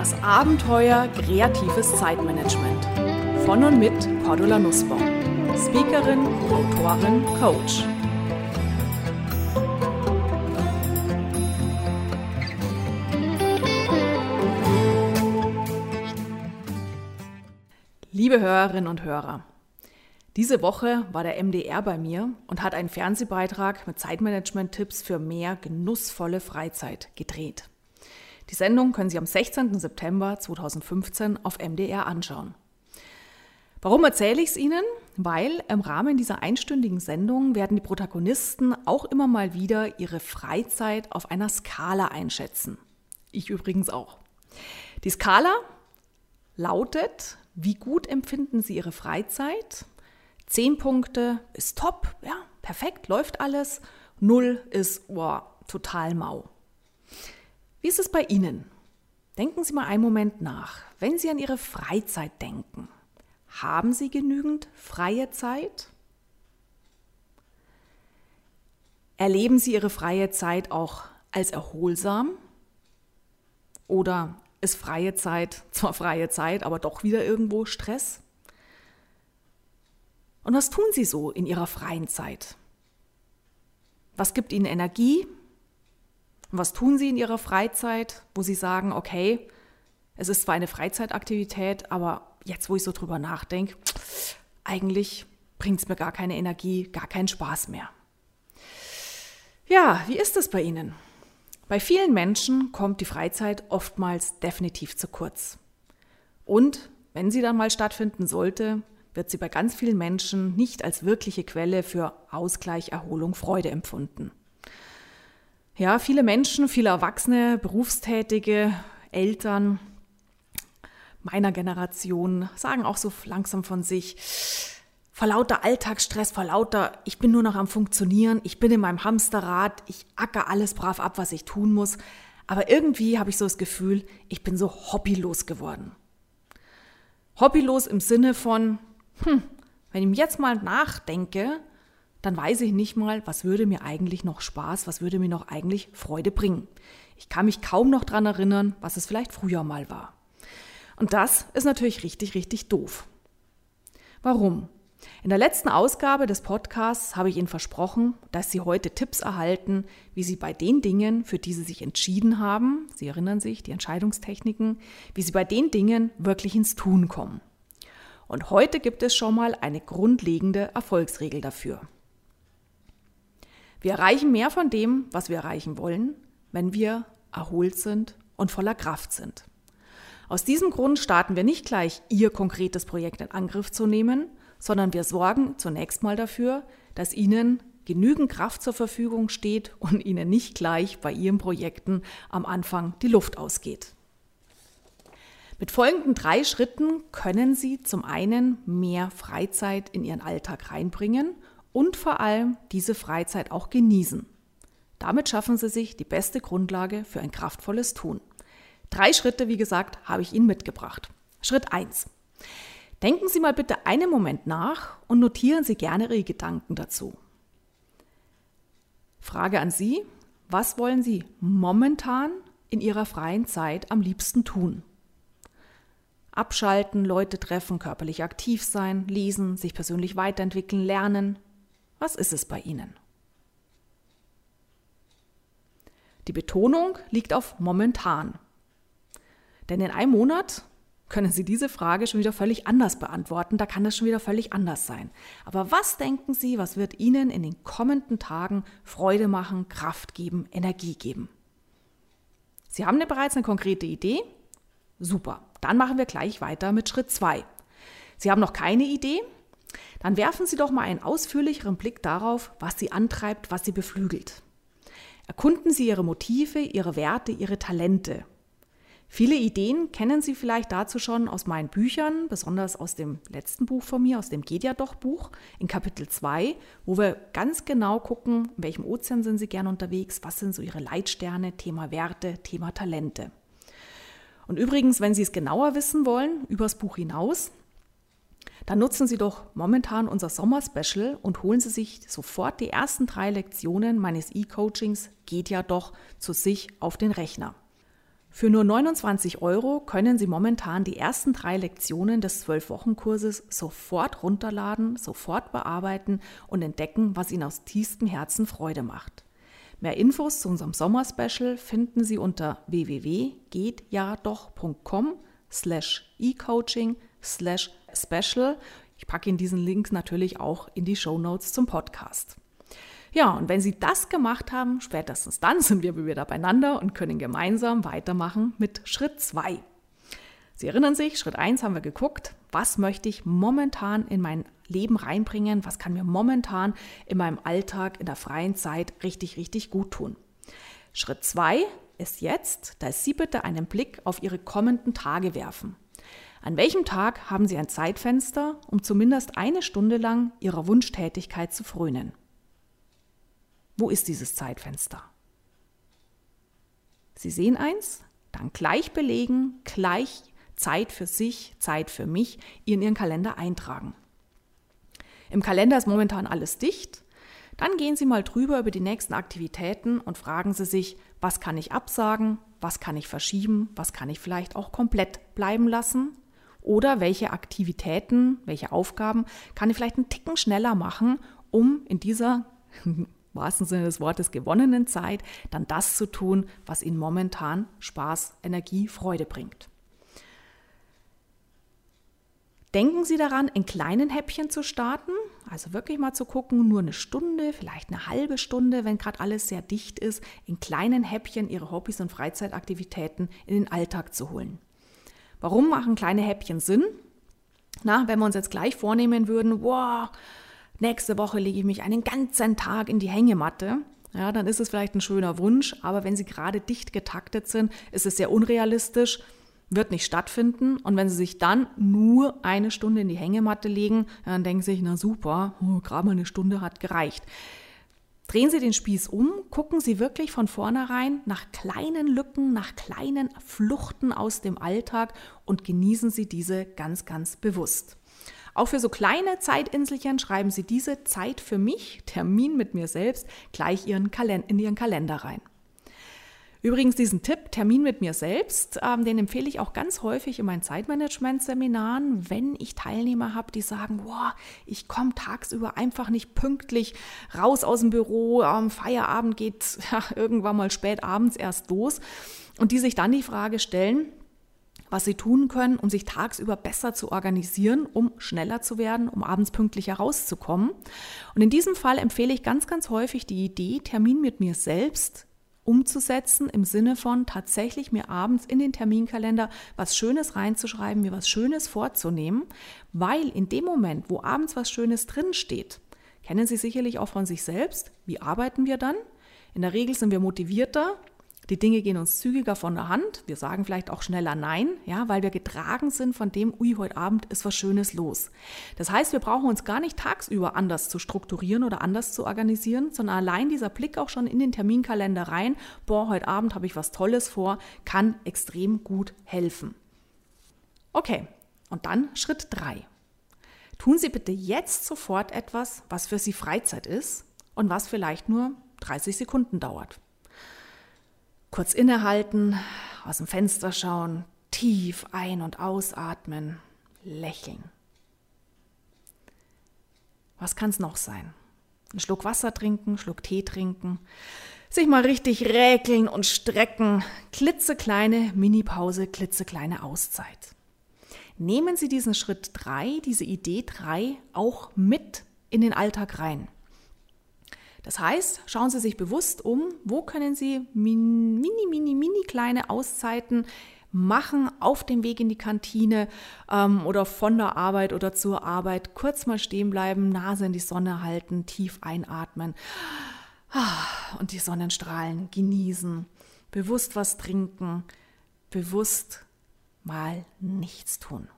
Das Abenteuer kreatives Zeitmanagement. Von und mit Cordula Nussbaum. Speakerin, Autorin, Coach. Liebe Hörerinnen und Hörer, diese Woche war der MDR bei mir und hat einen Fernsehbeitrag mit Zeitmanagement-Tipps für mehr genussvolle Freizeit gedreht. Die Sendung können Sie am 16. September 2015 auf MDR anschauen. Warum erzähle ich es Ihnen? Weil im Rahmen dieser einstündigen Sendung werden die Protagonisten auch immer mal wieder ihre Freizeit auf einer Skala einschätzen. Ich übrigens auch. Die Skala lautet, wie gut empfinden Sie Ihre Freizeit? Zehn Punkte ist top, ja, perfekt, läuft alles. Null ist oh, total mau. Wie ist es bei Ihnen? Denken Sie mal einen Moment nach. Wenn Sie an Ihre Freizeit denken, haben Sie genügend freie Zeit? Erleben Sie Ihre freie Zeit auch als erholsam? Oder ist freie Zeit zwar freie Zeit, aber doch wieder irgendwo Stress? Und was tun Sie so in Ihrer freien Zeit? Was gibt Ihnen Energie? Und was tun Sie in Ihrer Freizeit, wo Sie sagen, okay, es ist zwar eine Freizeitaktivität, aber jetzt, wo ich so drüber nachdenke, eigentlich bringt es mir gar keine Energie, gar keinen Spaß mehr. Ja, wie ist es bei Ihnen? Bei vielen Menschen kommt die Freizeit oftmals definitiv zu kurz. Und wenn sie dann mal stattfinden sollte, wird sie bei ganz vielen Menschen nicht als wirkliche Quelle für Ausgleich, Erholung, Freude empfunden. Ja, viele Menschen, viele Erwachsene, Berufstätige, Eltern meiner Generation sagen auch so langsam von sich, vor lauter Alltagsstress, vor lauter, ich bin nur noch am Funktionieren, ich bin in meinem Hamsterrad, ich acker alles brav ab, was ich tun muss. Aber irgendwie habe ich so das Gefühl, ich bin so hobbylos geworden. Hobbylos im Sinne von, hm, wenn ich jetzt mal nachdenke, dann weiß ich nicht mal, was würde mir eigentlich noch Spaß, was würde mir noch eigentlich Freude bringen. Ich kann mich kaum noch daran erinnern, was es vielleicht früher mal war. Und das ist natürlich richtig, richtig doof. Warum? In der letzten Ausgabe des Podcasts habe ich Ihnen versprochen, dass Sie heute Tipps erhalten, wie Sie bei den Dingen, für die Sie sich entschieden haben, Sie erinnern sich, die Entscheidungstechniken, wie Sie bei den Dingen wirklich ins Tun kommen. Und heute gibt es schon mal eine grundlegende Erfolgsregel dafür. Wir erreichen mehr von dem, was wir erreichen wollen, wenn wir erholt sind und voller Kraft sind. Aus diesem Grund starten wir nicht gleich, Ihr konkretes Projekt in Angriff zu nehmen, sondern wir sorgen zunächst mal dafür, dass Ihnen genügend Kraft zur Verfügung steht und Ihnen nicht gleich bei Ihren Projekten am Anfang die Luft ausgeht. Mit folgenden drei Schritten können Sie zum einen mehr Freizeit in Ihren Alltag reinbringen und vor allem diese Freizeit auch genießen. Damit schaffen Sie sich die beste Grundlage für ein kraftvolles Tun. Drei Schritte, wie gesagt, habe ich Ihnen mitgebracht. Schritt 1. Denken Sie mal bitte einen Moment nach und notieren Sie gerne Ihre Gedanken dazu. Frage an Sie, was wollen Sie momentan in Ihrer freien Zeit am liebsten tun? Abschalten, Leute treffen, körperlich aktiv sein, lesen, sich persönlich weiterentwickeln, lernen. Was ist es bei Ihnen? Die Betonung liegt auf momentan. Denn in einem Monat können Sie diese Frage schon wieder völlig anders beantworten. Da kann das schon wieder völlig anders sein. Aber was denken Sie, was wird Ihnen in den kommenden Tagen Freude machen, Kraft geben, Energie geben? Sie haben bereits eine konkrete Idee? Super. Dann machen wir gleich weiter mit Schritt 2. Sie haben noch keine Idee? Dann werfen Sie doch mal einen ausführlicheren Blick darauf, was Sie antreibt, was Sie beflügelt. Erkunden Sie Ihre Motive, Ihre Werte, Ihre Talente. Viele Ideen kennen Sie vielleicht dazu schon aus meinen Büchern, besonders aus dem letzten Buch von mir, aus dem Geht ja doch Buch, in Kapitel 2, wo wir ganz genau gucken, in welchem Ozean sind Sie gerne unterwegs, was sind so Ihre Leitsterne, Thema Werte, Thema Talente. Und übrigens, wenn Sie es genauer wissen wollen, übers Buch hinaus, dann nutzen Sie doch momentan unser Sommer-Special und holen Sie sich sofort die ersten drei Lektionen meines E-Coachings Geht ja doch zu sich auf den Rechner. Für nur 29 Euro können Sie momentan die ersten drei Lektionen des 12-Wochen-Kurses sofort runterladen, sofort bearbeiten und entdecken, was Ihnen aus tiefstem Herzen Freude macht. Mehr Infos zu unserem Sommerspecial finden Sie unter www.gehtjadoch.com slash e-coaching slash special. Ich packe Ihnen diesen Link natürlich auch in die Show Notes zum Podcast. Ja, und wenn Sie das gemacht haben, spätestens dann sind wir wieder beieinander und können gemeinsam weitermachen mit Schritt 2. Sie erinnern sich, Schritt 1 haben wir geguckt, was möchte ich momentan in mein Leben reinbringen, was kann mir momentan in meinem Alltag, in der freien Zeit richtig, richtig gut tun. Schritt 2 ist jetzt, dass Sie bitte einen Blick auf Ihre kommenden Tage werfen. An welchem Tag haben Sie ein Zeitfenster, um zumindest eine Stunde lang Ihrer Wunschtätigkeit zu frönen? Wo ist dieses Zeitfenster? Sie sehen eins, dann gleich belegen, gleich Zeit für sich, Zeit für mich in Ihren Kalender eintragen. Im Kalender ist momentan alles dicht. Dann gehen Sie mal drüber über die nächsten Aktivitäten und fragen Sie sich, was kann ich absagen, was kann ich verschieben, was kann ich vielleicht auch komplett bleiben lassen oder welche Aktivitäten, welche Aufgaben kann ich vielleicht einen Ticken schneller machen, um in dieser wahrsten Sinne des Wortes gewonnenen Zeit dann das zu tun, was Ihnen momentan Spaß, Energie, Freude bringt. Denken Sie daran, in kleinen Häppchen zu starten, also wirklich mal zu gucken, nur eine Stunde, vielleicht eine halbe Stunde, wenn gerade alles sehr dicht ist, in kleinen Häppchen Ihre Hobbys und Freizeitaktivitäten in den Alltag zu holen. Warum machen kleine Häppchen Sinn? Na, wenn wir uns jetzt gleich vornehmen würden, wow, nächste Woche lege ich mich einen ganzen Tag in die Hängematte. Ja, dann ist es vielleicht ein schöner Wunsch, aber wenn Sie gerade dicht getaktet sind, ist es sehr unrealistisch, wird nicht stattfinden. Und wenn Sie sich dann nur eine Stunde in die Hängematte legen, dann denken Sie sich, na super, oh, gerade mal eine Stunde hat gereicht. Drehen Sie den Spieß um, gucken Sie wirklich von vornherein nach kleinen Lücken, nach kleinen Fluchten aus dem Alltag und genießen Sie diese ganz, ganz bewusst. Auch für so kleine Zeitinselchen schreiben Sie diese Zeit für mich, Termin mit mir selbst, gleich ihren in Ihren Kalender rein. Übrigens diesen Tipp, Termin mit mir selbst, ähm, den empfehle ich auch ganz häufig in meinen Zeitmanagement-Seminaren, wenn ich Teilnehmer habe, die sagen, wow, ich komme tagsüber einfach nicht pünktlich raus aus dem Büro, ähm, Feierabend geht ja, irgendwann mal spät abends erst los und die sich dann die Frage stellen, was sie tun können, um sich tagsüber besser zu organisieren, um schneller zu werden, um abends pünktlicher rauszukommen. Und in diesem Fall empfehle ich ganz, ganz häufig die Idee, Termin mit mir selbst umzusetzen, im Sinne von tatsächlich mir abends in den Terminkalender was Schönes reinzuschreiben, mir was Schönes vorzunehmen, weil in dem Moment, wo abends was Schönes drinsteht, kennen Sie sicherlich auch von sich selbst, wie arbeiten wir dann? In der Regel sind wir motivierter, die Dinge gehen uns zügiger von der Hand. Wir sagen vielleicht auch schneller Nein, ja, weil wir getragen sind von dem, ui, heute Abend ist was Schönes los. Das heißt, wir brauchen uns gar nicht tagsüber anders zu strukturieren oder anders zu organisieren, sondern allein dieser Blick auch schon in den Terminkalender rein, boah, heute Abend habe ich was Tolles vor, kann extrem gut helfen. Okay, und dann Schritt 3. Tun Sie bitte jetzt sofort etwas, was für Sie Freizeit ist und was vielleicht nur 30 Sekunden dauert. Kurz innehalten, aus dem Fenster schauen, tief ein- und ausatmen, lächeln. Was kann es noch sein? Ein Schluck Wasser trinken, Schluck Tee trinken, sich mal richtig räkeln und strecken, klitzekleine Minipause, klitzekleine Auszeit. Nehmen Sie diesen Schritt 3, diese Idee 3 auch mit in den Alltag rein. Das heißt, schauen Sie sich bewusst um, wo können Sie mini, mini, mini kleine Auszeiten machen auf dem Weg in die Kantine ähm, oder von der Arbeit oder zur Arbeit. Kurz mal stehen bleiben, Nase in die Sonne halten, tief einatmen ah, und die Sonnenstrahlen genießen. Bewusst was trinken, bewusst mal nichts tun.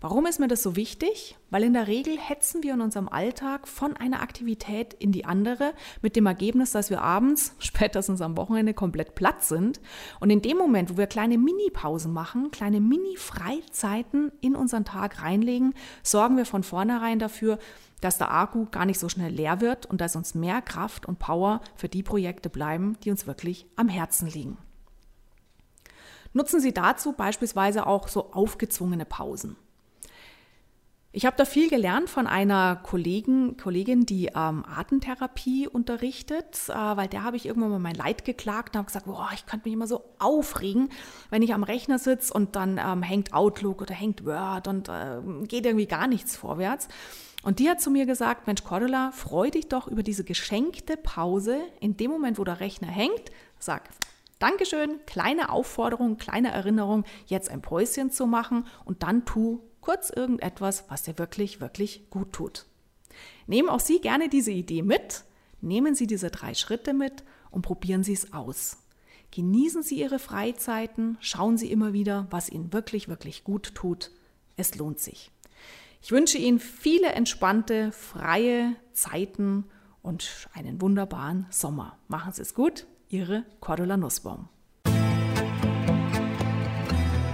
Warum ist mir das so wichtig? Weil in der Regel hetzen wir in unserem Alltag von einer Aktivität in die andere mit dem Ergebnis, dass wir abends, spätestens am Wochenende, komplett platt sind. Und in dem Moment, wo wir kleine Mini-Pausen machen, kleine Mini-Freizeiten in unseren Tag reinlegen, sorgen wir von vornherein dafür, dass der Akku gar nicht so schnell leer wird und dass uns mehr Kraft und Power für die Projekte bleiben, die uns wirklich am Herzen liegen. Nutzen Sie dazu beispielsweise auch so aufgezwungene Pausen. Ich habe da viel gelernt von einer Kollegen, Kollegin, die ähm, Atemtherapie unterrichtet, äh, weil der habe ich irgendwann mal mein Leid geklagt und habe gesagt, boah, ich könnte mich immer so aufregen, wenn ich am Rechner sitze und dann ähm, hängt Outlook oder hängt Word und äh, geht irgendwie gar nichts vorwärts. Und die hat zu mir gesagt, Mensch, Cordula, freu dich doch über diese geschenkte Pause. In dem Moment, wo der Rechner hängt, sag, Dankeschön, kleine Aufforderung, kleine Erinnerung, jetzt ein Päuschen zu machen und dann tu Kurz irgendetwas, was dir wirklich, wirklich gut tut. Nehmen auch Sie gerne diese Idee mit, nehmen Sie diese drei Schritte mit und probieren Sie es aus. Genießen Sie Ihre Freizeiten, schauen Sie immer wieder, was Ihnen wirklich, wirklich gut tut. Es lohnt sich. Ich wünsche Ihnen viele entspannte, freie Zeiten und einen wunderbaren Sommer. Machen Sie es gut, Ihre Cordula Nussbaum.